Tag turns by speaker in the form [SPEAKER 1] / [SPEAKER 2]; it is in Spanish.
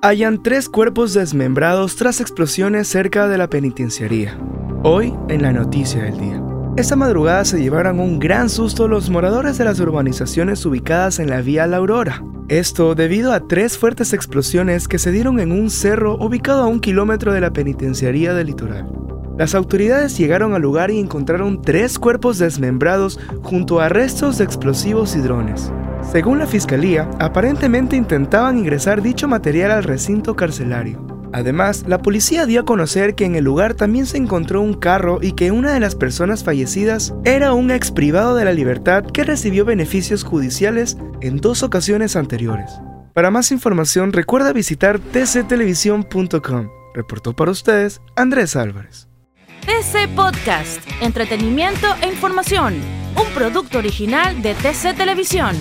[SPEAKER 1] Hallan tres cuerpos desmembrados tras explosiones cerca de la penitenciaría. Hoy en la noticia del día. Esta madrugada se llevaron un gran susto los moradores de las urbanizaciones ubicadas en la vía La Aurora. Esto debido a tres fuertes explosiones que se dieron en un cerro ubicado a un kilómetro de la penitenciaría del litoral. Las autoridades llegaron al lugar y encontraron tres cuerpos desmembrados junto a restos de explosivos y drones. Según la fiscalía, aparentemente intentaban ingresar dicho material al recinto carcelario. Además, la policía dio a conocer que en el lugar también se encontró un carro y que una de las personas fallecidas era un ex privado de la libertad que recibió beneficios judiciales en dos ocasiones anteriores. Para más información recuerda visitar tctelevisión.com. Reportó para ustedes Andrés Álvarez.
[SPEAKER 2] TC Podcast, entretenimiento e información, un producto original de TC Televisión.